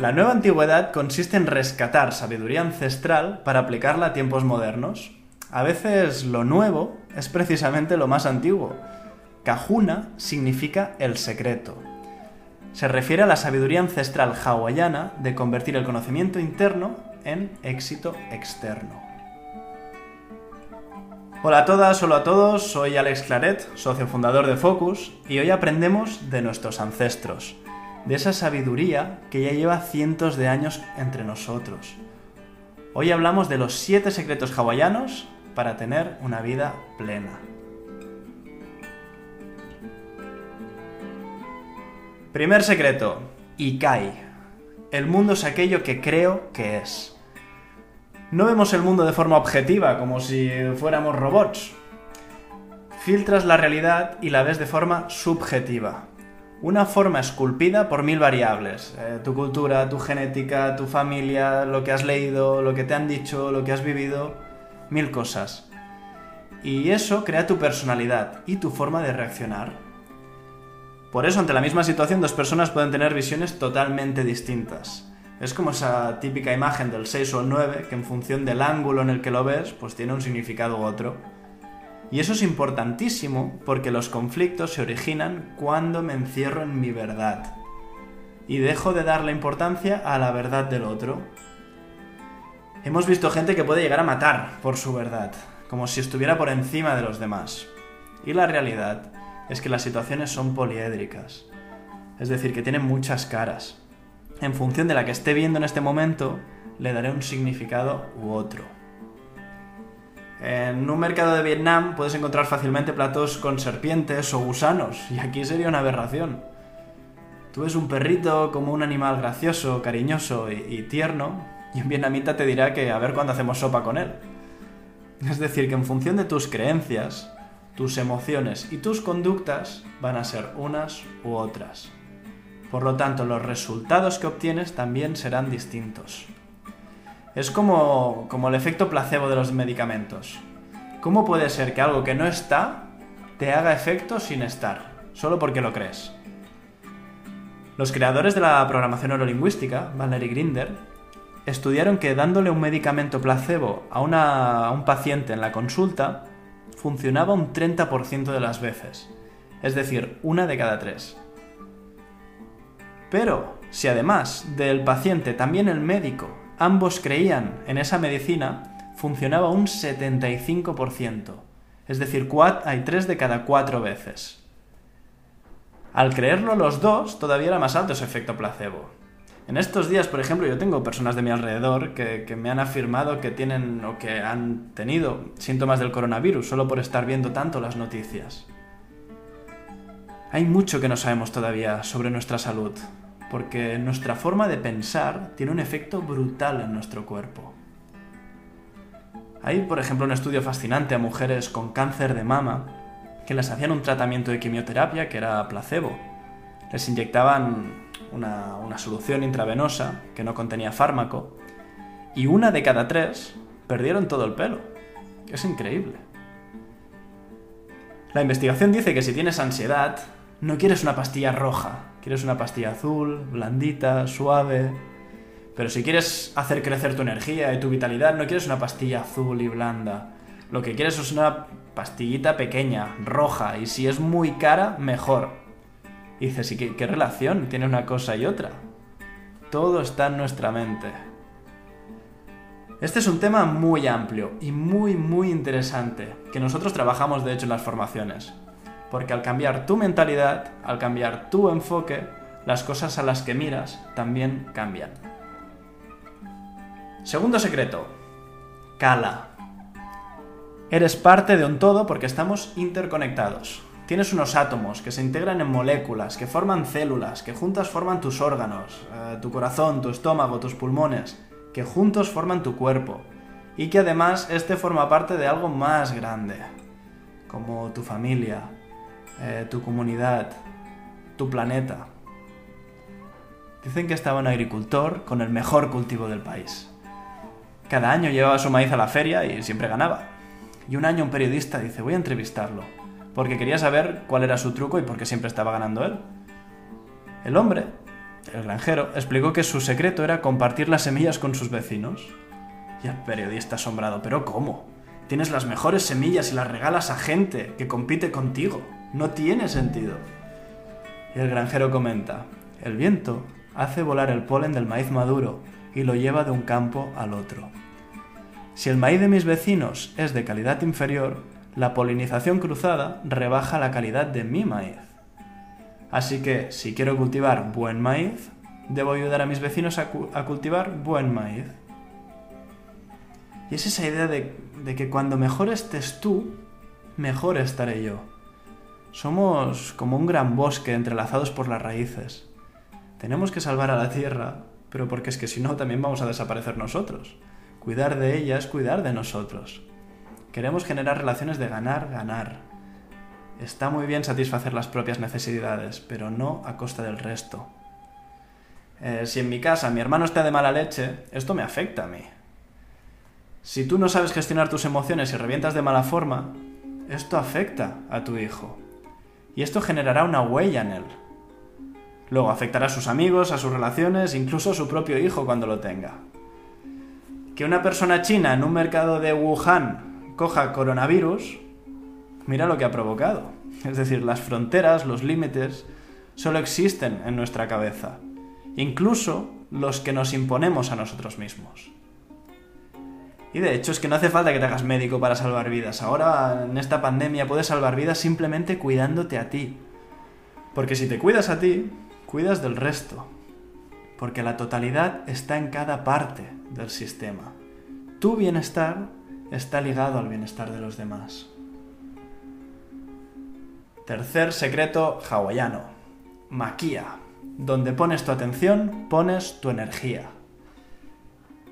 La nueva antigüedad consiste en rescatar sabiduría ancestral para aplicarla a tiempos modernos. A veces lo nuevo es precisamente lo más antiguo. Kahuna significa el secreto. Se refiere a la sabiduría ancestral hawaiana de convertir el conocimiento interno en éxito externo. Hola a todas, hola a todos, soy Alex Claret, socio fundador de Focus, y hoy aprendemos de nuestros ancestros, de esa sabiduría que ya lleva cientos de años entre nosotros. Hoy hablamos de los siete secretos hawaianos para tener una vida plena. Primer secreto, Ikai. El mundo es aquello que creo que es. No vemos el mundo de forma objetiva, como si fuéramos robots. Filtras la realidad y la ves de forma subjetiva. Una forma esculpida por mil variables. Eh, tu cultura, tu genética, tu familia, lo que has leído, lo que te han dicho, lo que has vivido, mil cosas. Y eso crea tu personalidad y tu forma de reaccionar. Por eso, ante la misma situación, dos personas pueden tener visiones totalmente distintas. Es como esa típica imagen del 6 o el 9, que en función del ángulo en el que lo ves, pues tiene un significado u otro. Y eso es importantísimo porque los conflictos se originan cuando me encierro en mi verdad. Y dejo de darle importancia a la verdad del otro. Hemos visto gente que puede llegar a matar por su verdad, como si estuviera por encima de los demás. Y la realidad es que las situaciones son poliédricas. Es decir, que tienen muchas caras. En función de la que esté viendo en este momento, le daré un significado u otro. En un mercado de Vietnam puedes encontrar fácilmente platos con serpientes o gusanos, y aquí sería una aberración. Tú ves un perrito como un animal gracioso, cariñoso y, tierno, y un vietnamita te dirá que a ver cuándo hacemos sopa con él. Es decir, que en función de tus creencias, tus emociones y tus conductas van a ser unas u otras. Por lo tanto, los resultados que obtienes también serán distintos. Es como, como el efecto placebo de los medicamentos. ¿Cómo puede ser que algo que no está te haga efecto sin estar, solo porque lo crees? Los creadores de la programación neurolingüística, Valery Grinder, estudiaron que dándole un medicamento placebo a, a un paciente en la consulta, funcionaba un 30% de las veces, es decir, una de cada tres. Pero, si además del paciente también el médico, ambos creían en esa medicina, funcionaba un 75%, es decir, hay 3 de cada 4 veces. Al creerlo los dos, todavía era más alto ese efecto placebo. En estos días, por ejemplo, yo tengo personas de mi alrededor que, me han afirmado que tienen o que han tenido síntomas del coronavirus solo por estar viendo tanto las noticias. Hay mucho que no sabemos todavía sobre nuestra salud, porque nuestra forma de pensar tiene un efecto brutal en nuestro cuerpo. Hay, por ejemplo, un estudio fascinante a mujeres con cáncer de mama que les hacían un tratamiento de quimioterapia que era placebo. Les inyectaban una, solución intravenosa que no contenía fármaco, y una de cada tres perdieron todo el pelo. Es increíble. La investigación dice que si tienes ansiedad, no quieres una pastilla roja, quieres una pastilla azul, blandita, suave. Pero si quieres hacer crecer tu energía y tu vitalidad, no quieres una pastilla azul y blanda. Lo que quieres es una pastillita pequeña, roja, y si es muy cara, mejor. Y dices, ¿y qué, relación tiene una cosa y otra? Todo está en nuestra mente. Este es un tema muy amplio y muy, muy interesante, que nosotros trabajamos de hecho en las formaciones. Porque al cambiar tu mentalidad, al cambiar tu enfoque, las cosas a las que miras también cambian. Segundo secreto. Cala. Eres parte de un todo porque estamos interconectados. Tienes unos átomos que se integran en moléculas, que forman células, que juntas forman tus órganos, eh, tu corazón, tu estómago, tus pulmones, que juntos forman tu cuerpo. Y que además este forma parte de algo más grande, como tu familia, eh, tu comunidad, tu planeta. Dicen que estaba un agricultor con el mejor cultivo del país. Cada año llevaba su maíz a la feria y siempre ganaba. Y un año un periodista dice, voy a entrevistarlo porque quería saber cuál era su truco y por qué siempre estaba ganando él. El hombre, El granjero explicó que su secreto era compartir las semillas con sus vecinos. Y el periodista asombrado, ¿pero cómo? Tienes las mejores semillas y las regalas a gente que compite contigo. No tiene sentido. Y el granjero comenta, el viento hace volar el polen del maíz maduro y lo lleva de un campo al otro. Si el maíz de mis vecinos es de calidad inferior, la polinización cruzada rebaja la calidad de mi maíz. Así que si quiero cultivar buen maíz, debo ayudar a mis vecinos a, cultivar buen maíz. Y es esa idea de, de que cuando mejor estés tú, mejor estaré yo. Somos como un gran bosque entrelazados por las raíces. Tenemos que salvar a la tierra, pero porque es que si no también vamos a desaparecer nosotros. Cuidar de ella es cuidar de nosotros. Queremos generar relaciones de ganar, ganar. Está muy bien satisfacer las propias necesidades, pero no a costa del resto. Eh, si en mi casa mi hermano está de mala leche, esto me afecta a mí. Si tú no sabes gestionar tus emociones y revientas de mala forma, esto afecta a tu hijo y esto generará una huella en él. Luego afectará a sus amigos, a sus relaciones, incluso a su propio hijo cuando lo tenga. Que una persona china en un mercado de Wuhan coja coronavirus, mira lo que ha provocado. Es decir, las fronteras, los límites, solo existen en nuestra cabeza, incluso los que nos imponemos a nosotros mismos. Y de hecho es que no hace falta que te hagas médico para salvar vidas. Ahora, en esta pandemia, puedes salvar vidas simplemente cuidándote a ti. Porque si te cuidas a ti, cuidas del resto. Porque la totalidad está en cada parte del sistema. Tu bienestar está ligado al bienestar de los demás. Tercer secreto hawaiano. Maquia. Donde pones tu atención, pones tu energía.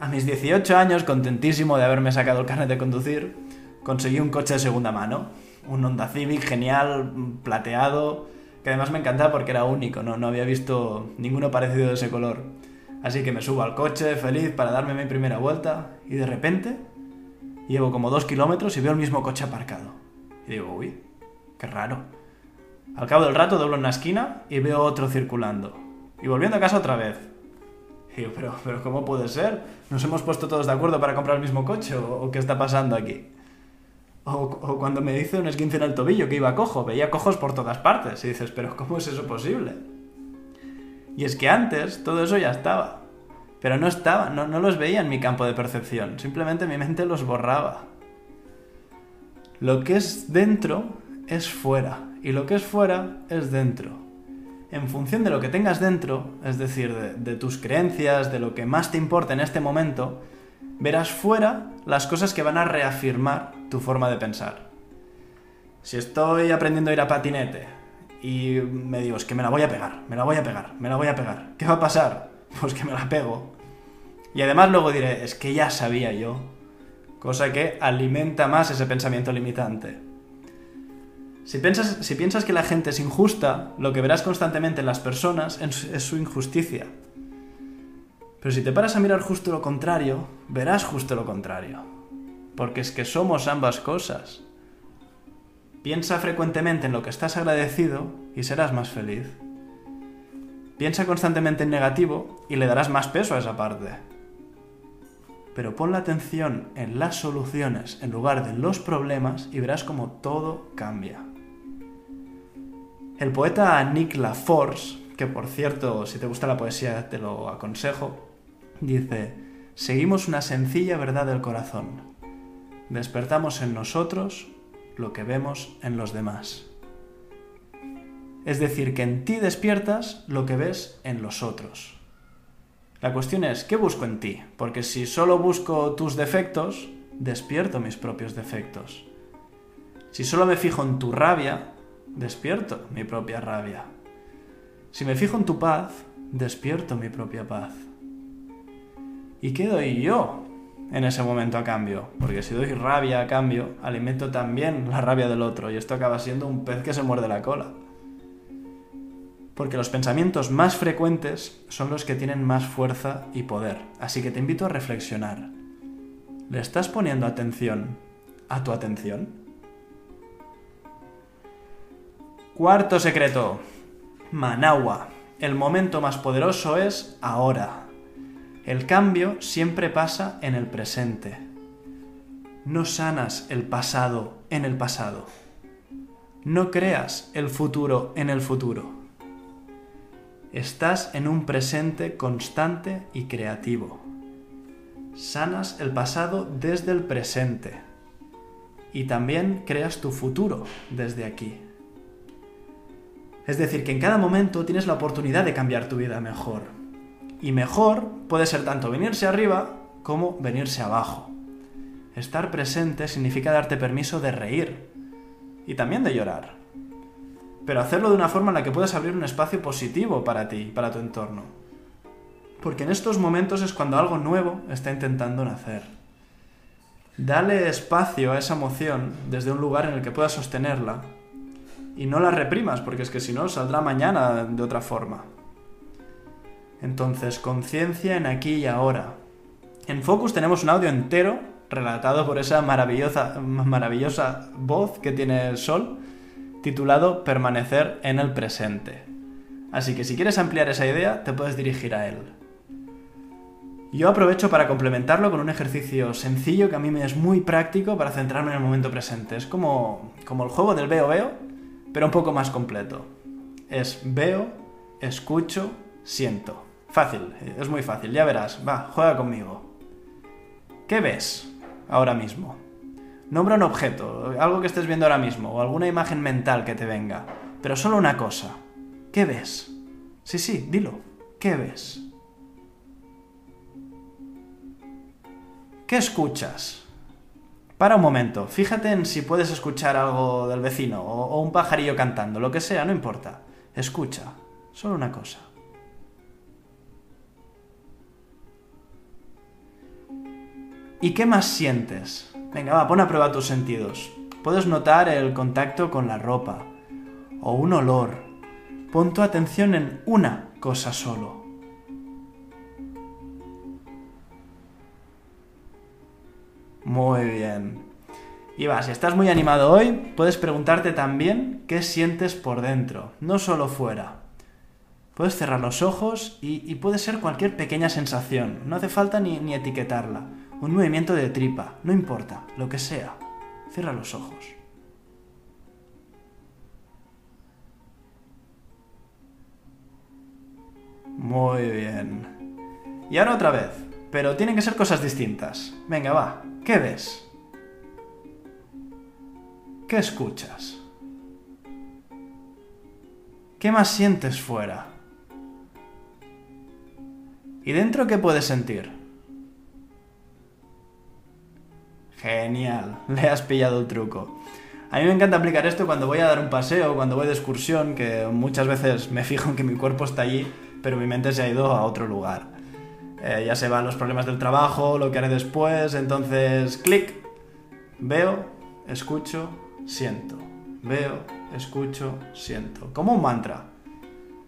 A mis 18 años, contentísimo de haberme sacado el carnet de conducir, conseguí un coche de segunda mano. Un Honda Civic genial, plateado, que además me encantaba porque era único, no, no había visto ninguno parecido de ese color. Así que me subo al coche, feliz, para darme mi primera vuelta, y de repente llevo como dos kilómetros y veo el mismo coche aparcado. Y digo, uy, qué raro. Al cabo del rato doblo en una esquina y veo otro circulando. Y volviendo a casa otra vez. Y yo, pero, pero ¿cómo puede ser? ¿Nos hemos puesto todos de acuerdo para comprar el mismo coche? ¿O, qué está pasando aquí? O, cuando me dice un esguince en el tobillo que iba cojo, veía cojos por todas partes. Y dices, pero ¿cómo es eso posible? Y es que antes todo eso ya estaba. Pero no estaba, no, no los veía en mi campo de percepción. Simplemente mi mente los borraba. Lo que es dentro es fuera. Y lo que es fuera es dentro en función de lo que tengas dentro, es decir, de, tus creencias, de lo que más te importa en este momento, verás fuera las cosas que van a reafirmar tu forma de pensar. Si estoy aprendiendo a ir a patinete y me digo, es que me la voy a pegar, me la voy a pegar, me la voy a pegar, ¿qué va a pasar? Pues que me la pego. Y además luego diré, es que ya sabía yo, cosa que alimenta más ese pensamiento limitante. Si piensas, que la gente es injusta, lo que verás constantemente en las personas es su injusticia. Pero si te paras a mirar justo lo contrario, verás justo lo contrario. Porque es que somos ambas cosas. Piensa frecuentemente en lo que estás agradecido y serás más feliz. Piensa constantemente en negativo y le darás más peso a esa parte. Pero pon la atención en las soluciones en lugar de los problemas y verás como todo cambia. El poeta Nick LaForce, que por cierto, si te gusta la poesía te lo aconsejo, dice, seguimos una sencilla verdad del corazón. Despertamos en nosotros lo que vemos en los demás. Es decir, que en ti despiertas lo que ves en los otros. La cuestión es, ¿qué busco en ti? Porque si solo busco tus defectos, despierto mis propios defectos. Si solo me fijo en tu rabia, despierto mi propia rabia. Si me fijo en tu paz, despierto mi propia paz. ¿Y qué doy yo en ese momento a cambio? Porque si doy rabia a cambio, alimento también la rabia del otro y esto acaba siendo un pez que se muerde la cola. Porque los pensamientos más frecuentes son los que tienen más fuerza y poder. Así que te invito a reflexionar. ¿Le estás poniendo atención a tu atención? Cuarto secreto. Managua. el momento más poderoso es ahora. El cambio siempre pasa en el presente. No sanas el pasado en el pasado. No creas el futuro en el futuro. Estás en un presente constante y creativo. Sanas el pasado desde el presente. Y también creas tu futuro desde aquí. Es decir, que en cada momento tienes la oportunidad de cambiar tu vida mejor. Y mejor puede ser tanto venirse arriba como venirse abajo. Estar presente significa darte permiso de reír y también de llorar. Pero hacerlo de una forma en la que puedas abrir un espacio positivo para ti, para tu entorno. Porque en estos momentos es cuando algo nuevo está intentando nacer. Dale espacio a esa emoción desde un lugar en el que puedas sostenerla y no la reprimas, porque es que si no saldrá mañana de otra forma. Entonces, conciencia en aquí y ahora. En Focus tenemos un audio entero relatado por esa maravillosa, maravillosa voz que tiene Sol, titulado Permanecer en el presente. Así que si quieres ampliar esa idea, te puedes dirigir a él. Yo aprovecho para complementarlo con un ejercicio sencillo que a mí me es muy práctico para centrarme en el momento presente. Es como, como el juego del veo veo, pero un poco más completo. Es veo, escucho, siento. Fácil, es muy fácil, ya verás. Va, juega conmigo. ¿Qué ves ahora mismo? Nombra un objeto, algo que estés viendo ahora mismo, o alguna imagen mental que te venga. Pero solo una cosa. ¿Qué ves? Sí, sí, dilo. ¿Qué ves? ¿Qué escuchas? Para un momento, fíjate en si puedes escuchar algo del vecino o, un pajarillo cantando, lo que sea, no importa. Escucha, solo una cosa. ¿Y qué más sientes? Venga, va, pon a prueba tus sentidos. Puedes notar el contacto con la ropa o un olor. Pon tu atención en una cosa solo. Muy bien. Y va, si estás muy animado hoy, puedes preguntarte también qué sientes por dentro, no solo fuera. Puedes cerrar los ojos y, puede ser cualquier pequeña sensación, no hace falta ni, ni etiquetarla. Un movimiento de tripa, no importa, lo que sea. Cierra los ojos. Muy bien. Y ahora otra vez, pero tienen que ser cosas distintas. Venga, va, ¿Qué ves? ¿Qué escuchas? ¿Qué más sientes fuera? ¿Y dentro qué puedes sentir? Genial, le has pillado el truco. A mí me encanta aplicar esto cuando voy a dar un paseo, cuando voy de excursión, que muchas veces me fijo en que mi cuerpo está allí, pero mi mente se ha ido a otro lugar. Eh, ya se van los problemas del trabajo, lo que haré después, entonces clic, veo, escucho, siento, veo, escucho, siento, como un mantra.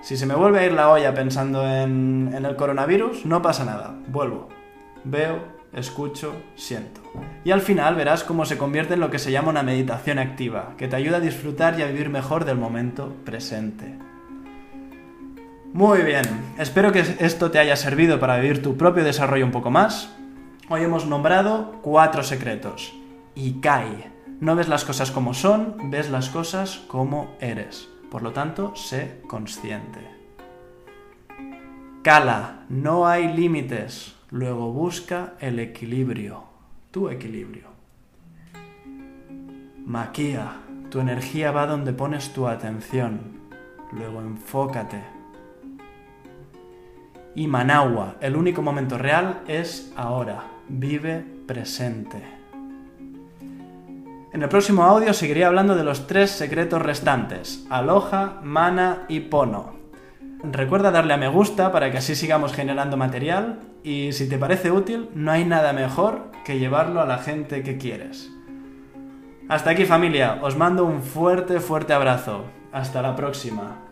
Si se me vuelve a ir la olla pensando en, en el coronavirus, no pasa nada, vuelvo, veo, escucho, siento. Y al final verás cómo se convierte en lo que se llama una meditación activa, que te ayuda a disfrutar y a vivir mejor del momento presente. Muy bien, espero que esto te haya servido para vivir tu propio desarrollo un poco más. Hoy hemos nombrado cuatro secretos. Ikai. No ves las cosas como son, ves las cosas como eres. Por lo tanto, sé consciente. Kala. No hay límites. Luego busca el equilibrio. Tu equilibrio. Maquia. Tu energía va donde pones tu atención. Luego enfócate y Managua, el único momento real es ahora. Vive presente. En el próximo audio seguiré hablando de los tres secretos restantes, aloja, mana y pono. Recuerda darle a me gusta para que así sigamos generando material y si te parece útil, no hay nada mejor que llevarlo a la gente que quieres. Hasta aquí familia, os mando un fuerte, fuerte abrazo. Hasta la próxima.